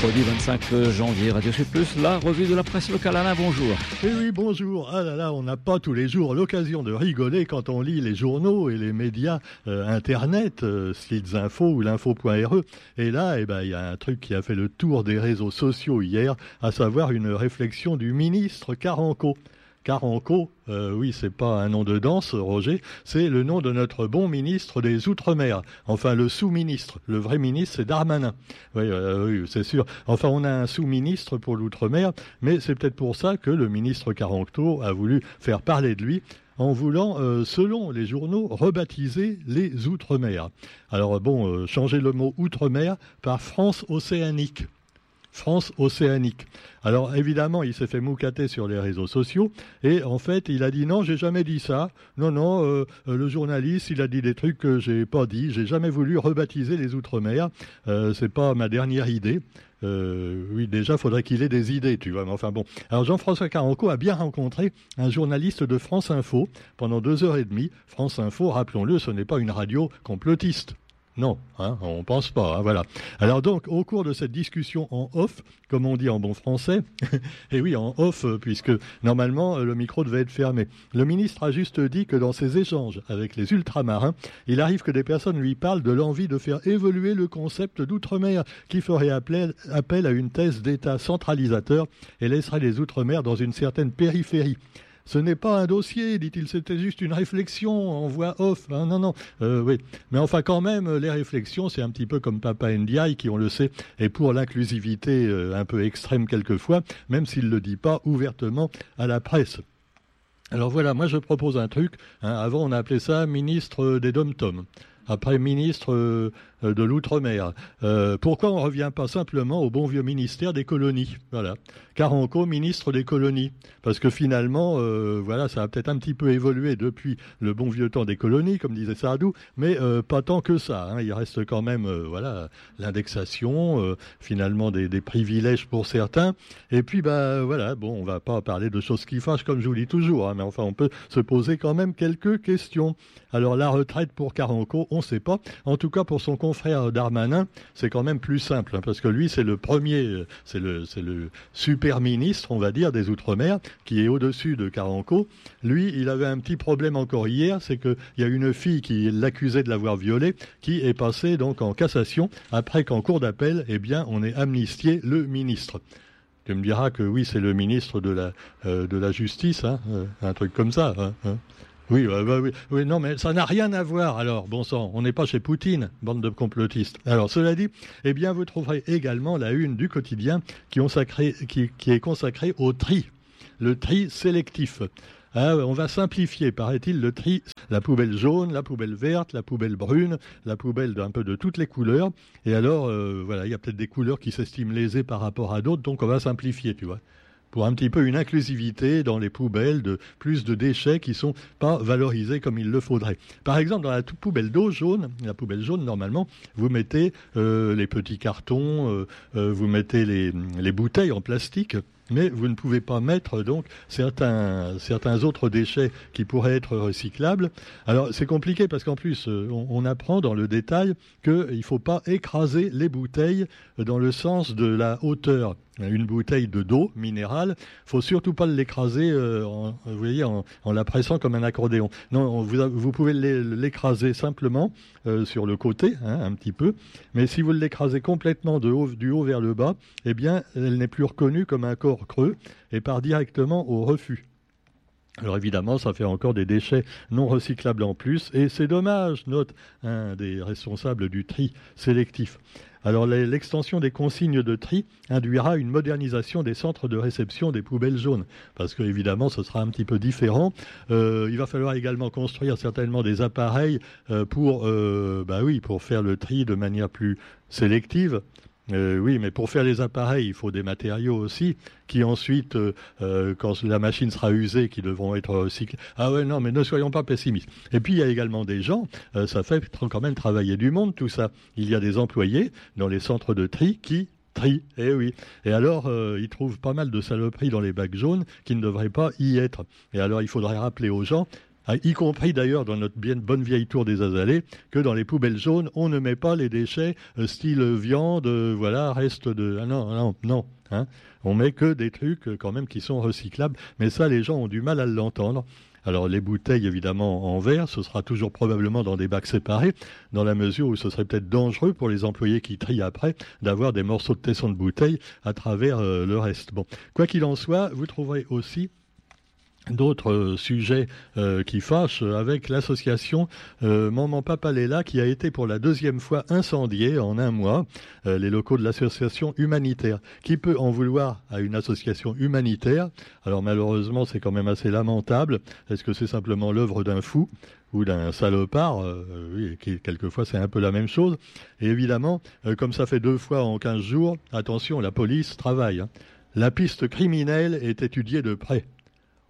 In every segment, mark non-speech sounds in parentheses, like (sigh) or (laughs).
Mercredi 25 janvier, Radio Sud Plus, la revue de la presse locale. Alain, bonjour. Eh oui, bonjour. Ah là là, on n'a pas tous les jours l'occasion de rigoler quand on lit les journaux et les médias euh, internet, euh, sites info ou l'info.re. Et là, eh ben, il y a un truc qui a fait le tour des réseaux sociaux hier, à savoir une réflexion du ministre Caranco. Caranco, euh, oui, c'est pas un nom de danse, Roger, c'est le nom de notre bon ministre des Outre-mer. Enfin, le sous-ministre. Le vrai ministre, c'est Darmanin. Oui, euh, c'est sûr. Enfin, on a un sous-ministre pour l'Outre-mer, mais c'est peut-être pour ça que le ministre Caranco a voulu faire parler de lui en voulant, euh, selon les journaux, rebaptiser les Outre-mer. Alors bon, euh, changer le mot Outre-mer par France océanique. France océanique. Alors évidemment, il s'est fait moucater sur les réseaux sociaux et en fait, il a dit non, j'ai jamais dit ça. Non, non, euh, le journaliste, il a dit des trucs que j'ai pas dit. J'ai jamais voulu rebaptiser les outre-mer. Euh, c'est pas ma dernière idée. Euh, oui, déjà, faudrait qu'il ait des idées, tu vois. Mais enfin bon. Alors Jean-François Caranco a bien rencontré un journaliste de France Info pendant deux heures et demie. France Info, rappelons-le, ce n'est pas une radio complotiste. Non, hein, on pense pas. Hein, voilà. Alors donc, au cours de cette discussion en off, comme on dit en bon français, (laughs) et oui, en off, puisque normalement le micro devait être fermé. Le ministre a juste dit que dans ses échanges avec les ultramarins, il arrive que des personnes lui parlent de l'envie de faire évoluer le concept d'outre-mer, qui ferait appel à une thèse d'État centralisateur et laisserait les outre-mer dans une certaine périphérie. Ce n'est pas un dossier, dit-il, c'était juste une réflexion en voix off. Hein, non, non, euh, oui. Mais enfin, quand même, les réflexions, c'est un petit peu comme Papa Ndiaye, qui, on le sait, est pour l'inclusivité euh, un peu extrême quelquefois, même s'il ne le dit pas ouvertement à la presse. Alors voilà, moi je propose un truc. Hein, avant, on appelait ça ministre des dom-toms après ministre euh, de l'Outre-mer. Euh, pourquoi on ne revient pas simplement au bon vieux ministère des colonies? Voilà. Caranco, ministre des colonies. Parce que finalement, euh, voilà, ça a peut-être un petit peu évolué depuis le bon vieux temps des colonies, comme disait Sardou, mais pas tant que ça. Hein. Il reste quand même, voilà, l'indexation, finalement des, privilèges pour certains. Et puis, bah voilà, bon, on va pas parler de choses qui fâchent, comme je vous dis toujours, hein, mais enfin, on peut se poser quand même quelques questions. Alors, la retraite pour Caranco, on ne sait pas. En tout cas, pour son confrère Darmanin, c'est quand même plus simple, hein, parce que lui, c'est le premier, c'est le, super ministre, on va dire, des Outre-mer, qui est au-dessus de Caranco. Lui, il avait un petit problème encore hier, c'est qu'il y a une fille qui l'accusait de l'avoir violé, qui est passée donc en cassation, après qu'en cours d'appel, eh bien, on ait amnistié le ministre. Tu me diras que oui, c'est le ministre de la, euh, justice, hein, euh, un truc comme ça. Hein, hein. Oui, bah oui, oui, non, mais ça n'a rien à voir. Alors, bon sang, on n'est pas chez Poutine, bande de complotistes. Alors, cela dit, eh bien, vous trouverez également la une du quotidien qui est consacrée au tri, le tri sélectif. Ah, on va simplifier, paraît-il, le tri, la poubelle jaune, la poubelle verte, la poubelle brune, la poubelle d'un peu de toutes les couleurs. Et alors, euh, voilà, il y a peut-être des couleurs qui s'estiment lésées par rapport à d'autres, donc on va simplifier, tu vois pour un petit peu une inclusivité dans les poubelles de plus de déchets qui sont pas valorisés comme il le faudrait. Par exemple, dans la poubelle d'eau jaune, la poubelle jaune normalement, vous mettez euh, les petits cartons, euh, euh, vous mettez les bouteilles en plastique mais vous ne pouvez pas mettre donc certains, certains autres déchets qui pourraient être recyclables. Alors c'est compliqué parce qu'en plus on, on, apprend dans le détail qu'il ne faut pas écraser les bouteilles dans le sens de la hauteur une bouteille de d'eau minérale, faut surtout pas l'écraser, euh, vous voyez, en, la pressant comme un accordéon. Non, vous, pouvez l'écraser simplement euh, sur le côté, hein, un petit peu, mais si vous l'écrasez complètement de du haut vers le bas, eh bien, elle n'est plus reconnue comme un corps creux et part directement au refus. Alors évidemment, ça fait encore des déchets non recyclables en plus, et c'est dommage, note un des responsables du tri sélectif. Alors l'extension des consignes de tri induira une modernisation des centres de réception des poubelles jaunes, parce que évidemment ce sera un petit peu différent. Euh, il va falloir également construire certainement des appareils euh, pour, euh, bah oui, pour faire le tri de manière plus sélective. Euh, oui, mais pour faire les appareils, il faut des matériaux aussi, qui ensuite, euh, euh, quand la machine sera usée, qui devront être recyclés. Ah ouais, non, mais ne soyons pas pessimistes. Et puis, il y a également des gens, ça fait quand même travailler du monde, tout ça. Il y a des employés dans les centres de tri qui trient. Eh oui. Et alors, ils trouvent pas mal de saloperies dans les bacs jaunes qui ne devraient pas y être. Et alors, il faudrait rappeler aux gens, y compris d'ailleurs dans notre bonne vieille tour des Azalées, que dans les poubelles jaunes, on ne met pas les déchets euh, style viande, euh, voilà, reste de... Ah non, non, non. Hein. On met que des trucs euh, quand même qui sont recyclables, mais ça, les gens ont du mal à l'entendre. Alors les bouteilles, évidemment, en verre, ce sera toujours probablement dans des bacs séparés, dans la mesure où ce serait peut-être dangereux pour les employés qui trient après d'avoir des morceaux de tesson de bouteille à travers le reste. Bon, quoi qu'il en soit, vous trouverez aussi d'autres euh, sujets euh, qui fâchent avec l'association euh, Maman Papa Léla qui a été pour la deuxième fois incendiée en un mois les locaux de l'association humanitaire. Qui peut en vouloir à une association humanitaire? Alors malheureusement c'est quand même assez lamentable. Est-ce que c'est simplement l'œuvre d'un fou ou d'un salopard, oui, qui, quelquefois c'est un peu la même chose. Et évidemment, comme ça fait deux fois en 15 jours, attention, la police travaille. Hein. La piste criminelle est étudiée de près.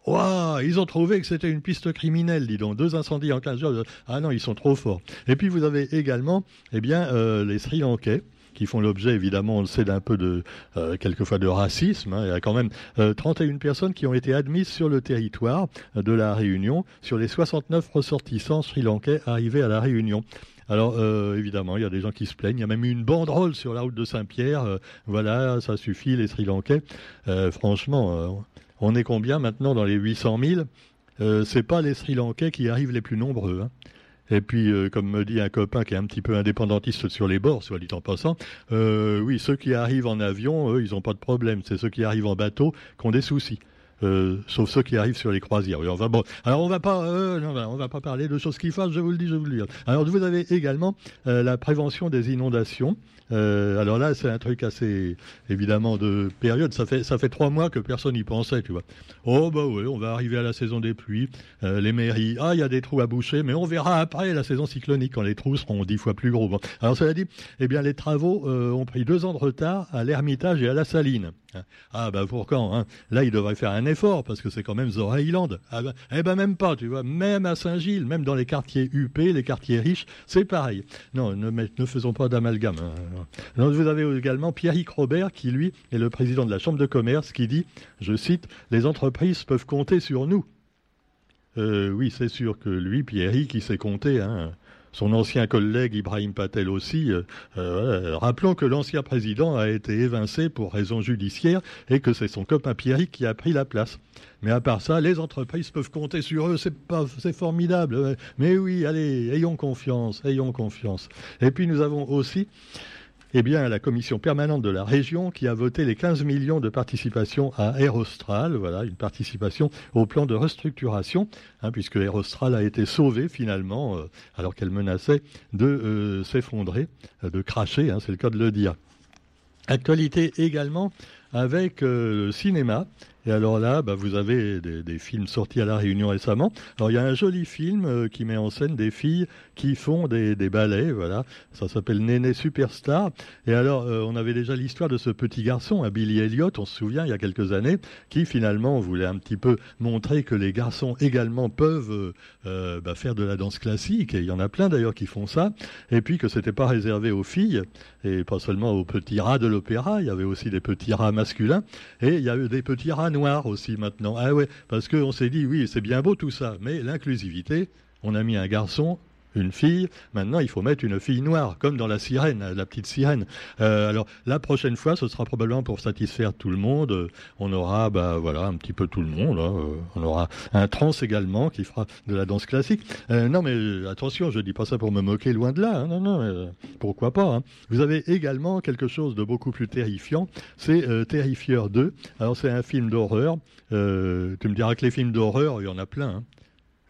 Waouh, ils ont trouvé que c'était une piste criminelle, dis donc. Deux incendies en 15 jours. Ah non, ils sont trop forts. Et puis vous avez également, eh bien, euh, les Sri Lankais qui font l'objet, évidemment, on le sait, d'un peu de, euh, quelquefois de racisme. Hein. Il y a quand même 31 euh, personnes qui ont été admises sur le territoire de la Réunion, sur les 69 ressortissants sri-lankais arrivés à la Réunion. Alors, évidemment, il y a des gens qui se plaignent. Il y a même eu une banderole sur la route de Saint-Pierre. voilà, ça suffit, les Sri Lankais. franchement, on est combien maintenant dans les 800 000 euh, C'est pas les Sri Lankais qui arrivent les plus nombreux. Hein. Et puis, euh, comme me dit un copain qui est un petit peu indépendantiste sur les bords, soit dit en passant, euh, oui, ceux qui arrivent en avion, eux, ils n'ont pas de problème. C'est ceux qui arrivent en bateau qui ont des soucis. Euh, sauf ceux qui arrivent sur les croisières. bon, alors on va pas, euh, non, on va pas parler de choses qui fâchent, je vous le dis, je vous le dis. Alors vous avez également euh, la prévention des inondations. Alors là, c'est un truc assez évidemment de période. Ça fait trois mois que personne n'y pensait, tu vois. Oh bah oui, on va arriver à la saison des pluies. les mairies, ah il y a des trous à boucher, mais on verra après la saison cyclonique quand les trous seront dix fois plus gros. Alors cela dit, eh bien les travaux ont pris deux ans de retard à l'Ermitage et à la Saline. Ah bah pour quand hein Là, il devrait faire un effort parce que c'est quand même Zoraïland. Ah bah, eh ben même pas, tu vois. Même à Saint-Gilles, même dans les quartiers UP, les quartiers riches, c'est pareil. Non, ne, ne faisons pas d'amalgame. Hein. vous avez également Pierrick Robert qui, lui, est le président de la Chambre de commerce qui dit, je cite, les entreprises peuvent compter sur nous. Euh, oui, c'est sûr que lui, Pierrick, il sait compter. Hein son ancien collègue Ibrahim Patel aussi. Euh, euh, rappelons que l'ancien président a été évincé pour raison judiciaire et que c'est son copain Pierrick qui a pris la place. Mais à part ça, les entreprises peuvent compter sur eux, c'est formidable. Mais oui, allez, ayons confiance, ayons confiance. Et puis nous avons aussi eh bien, la commission permanente de la région qui a voté les 15 millions de participation à Aerostral, voilà, une participation au plan de restructuration, hein, puisque Aerostral a été sauvée finalement, euh, alors qu'elle menaçait de euh, s'effondrer, euh, de cracher, hein, c'est le cas de le dire. Actualité également avec le cinéma, et alors là, bah, vous avez des, films sortis à La Réunion récemment. Alors il y a un joli film euh, qui met en scène des filles qui font des, ballets, voilà. Ça s'appelle Néné Superstar. Et alors, euh, on avait déjà l'histoire de ce petit garçon, à Billy Elliot, on se souvient, il y a quelques années, qui finalement voulait un petit peu montrer que les garçons également peuvent euh, bah, faire de la danse classique. Et il y en a plein d'ailleurs qui font ça. Et puis que c'était pas réservé aux filles et pas seulement aux petits rats de l'opéra. Il y avait aussi des petits rats masculins et il y a eu des petits rats noir aussi maintenant. Ah ouais, parce qu'on s'est dit, oui, c'est bien beau tout ça, mais l'inclusivité, on a mis un garçon une fille. Maintenant, il faut mettre une fille noire, comme dans la sirène, la petite sirène. Euh, alors, la prochaine fois, ce sera probablement pour satisfaire tout le monde. On aura, bah, voilà, un petit peu tout le monde. Hein. Euh, on aura un trans également qui fera de la danse classique. Euh, non, mais attention, je dis pas ça pour me moquer, loin de là. Hein. Non, non, pourquoi pas. Hein. Vous avez également quelque chose de beaucoup plus terrifiant. C'est Terrifieur 2. Alors, c'est un film d'horreur. tu me diras que les films d'horreur, il y en a plein.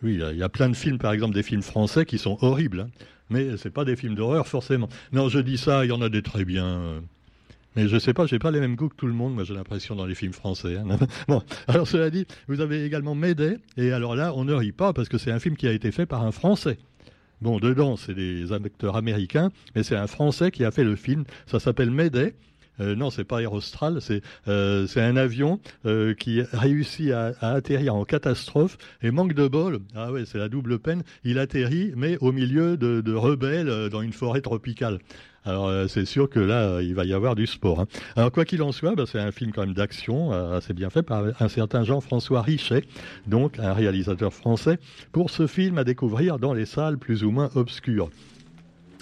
Oui, il y a plein de films, par exemple des films français qui sont horribles, hein. mais ce pas des films d'horreur forcément. Non, je dis ça, il y en a des très bien. Mais je ne sais pas, j'ai pas les mêmes goûts que tout le monde, moi j'ai l'impression dans les films français. Hein. (laughs) bon, alors cela dit, vous avez également Médée, et alors là, on ne rit pas parce que c'est un film qui a été fait par un Français. Bon, dedans, c'est des acteurs américains, mais c'est un Français qui a fait le film. Ça s'appelle Médée. Euh, non, c'est pas Aérostral, c'est euh, c'est un avion euh, qui réussit à, atterrir en catastrophe et manque de bol. Ah ouais, c'est la double peine. Il atterrit, mais au milieu de, de rebelles dans une forêt tropicale. Alors c'est sûr que là, il va y avoir du sport. Hein. Alors quoi qu'il en soit, bah, c'est un film quand même d'action, assez bien fait par un certain Jean-François Richet, donc un réalisateur français, pour ce film à découvrir dans les salles plus ou moins obscures.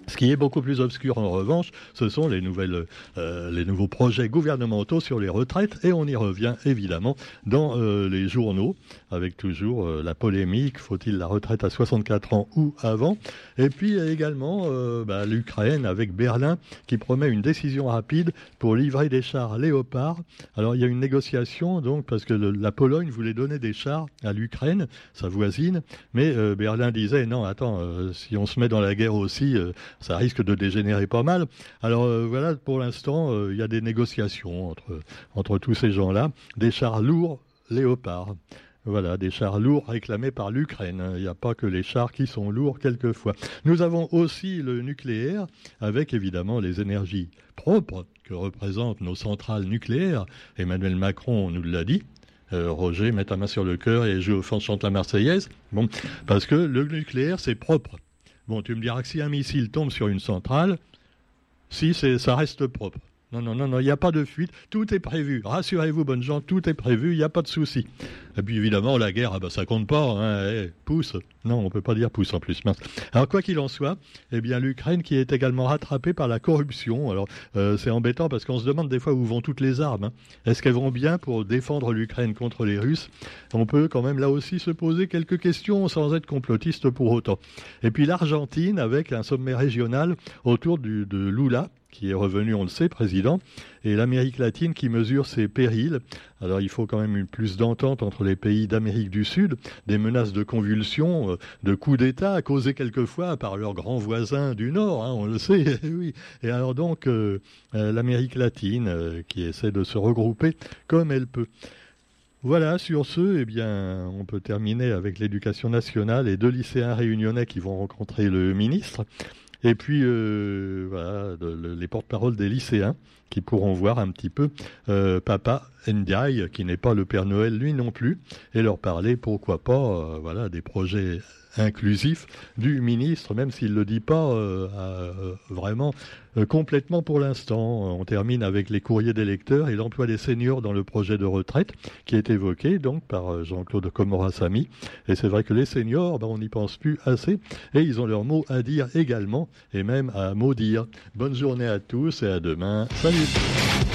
Ce qui est beaucoup plus obscur en revanche, ce sont les, nouvelles, euh, les nouveaux projets gouvernementaux sur les retraites et on y revient évidemment dans euh, les journaux avec toujours euh, la polémique, faut-il la retraite à 64 ans ou avant? Et puis également bah, l'Ukraine avec Berlin qui promet une décision rapide pour livrer des chars Léopard. Alors il y a une négociation donc parce que la Pologne voulait donner des chars à l'Ukraine, sa voisine, mais Berlin disait non attends, si on se met dans la guerre aussi ça risque de dégénérer pas mal. Alors euh, voilà, pour l'instant, euh, il y a des négociations entre, entre tous ces gens-là, des chars lourds léopards. Voilà, des chars lourds réclamés par l'Ukraine. Il n'y a pas que les chars qui sont lourds quelquefois. Nous avons aussi le nucléaire, avec évidemment les énergies propres que représentent nos centrales nucléaires. Emmanuel Macron nous l'a dit. Euh, Roger, mets ta main sur le cœur et joue au fond chante la Marseillaise. Bon, parce que le nucléaire, c'est propre. Bon, tu me diras que si un missile tombe sur une centrale, si ça reste propre. Non, non, non, non, il n'y a pas de fuite, tout est prévu. Rassurez-vous, bonnes gens, tout est prévu, il n'y a pas de souci. Et puis évidemment, la guerre, ah ben, ça compte pas, hein, eh, pousse. Non, on peut pas dire pousse en plus. Alors quoi qu'il en soit, eh bien l'Ukraine qui est également rattrapée par la corruption. Alors euh, c'est embêtant parce qu'on se demande des fois où vont toutes les armes. Hein. Est-ce qu'elles vont bien pour défendre l'Ukraine contre les Russes? On peut quand même là aussi se poser quelques questions sans être complotiste pour autant. Et puis l'Argentine avec un sommet régional autour de Lula qui est revenu, on le sait, président, et l'Amérique latine qui mesure ses périls. Alors il faut quand même plus d'entente entre les pays d'Amérique du Sud, des menaces de convulsions, euh, de coups d'État causés quelquefois par leurs grands voisins du Nord, hein, on le sait, (laughs) oui. Et alors donc euh, euh, l'Amérique latine qui essaie de se regrouper comme elle peut. Voilà, sur ce, eh bien, on peut terminer avec l'éducation nationale et deux lycéens réunionnais qui vont rencontrer le ministre. Et puis, euh, voilà, les porte-paroles des lycéens qui pourront voir un petit peu euh, Papa Ndiaye, qui n'est pas le Père Noël lui non plus, et leur parler, pourquoi pas, euh, voilà, des projets inclusifs du ministre, même s'il ne le dit pas vraiment complètement pour l'instant. On termine avec les courriers des lecteurs et l'emploi des seniors dans le projet de retraite qui est évoqué donc par Jean-Claude Comorasamy. Et c'est vrai que les seniors, ben, on n'y pense plus assez et ils ont leur mot à dire également et même à maudire. Bonne journée à tous et à demain. Salut comigo.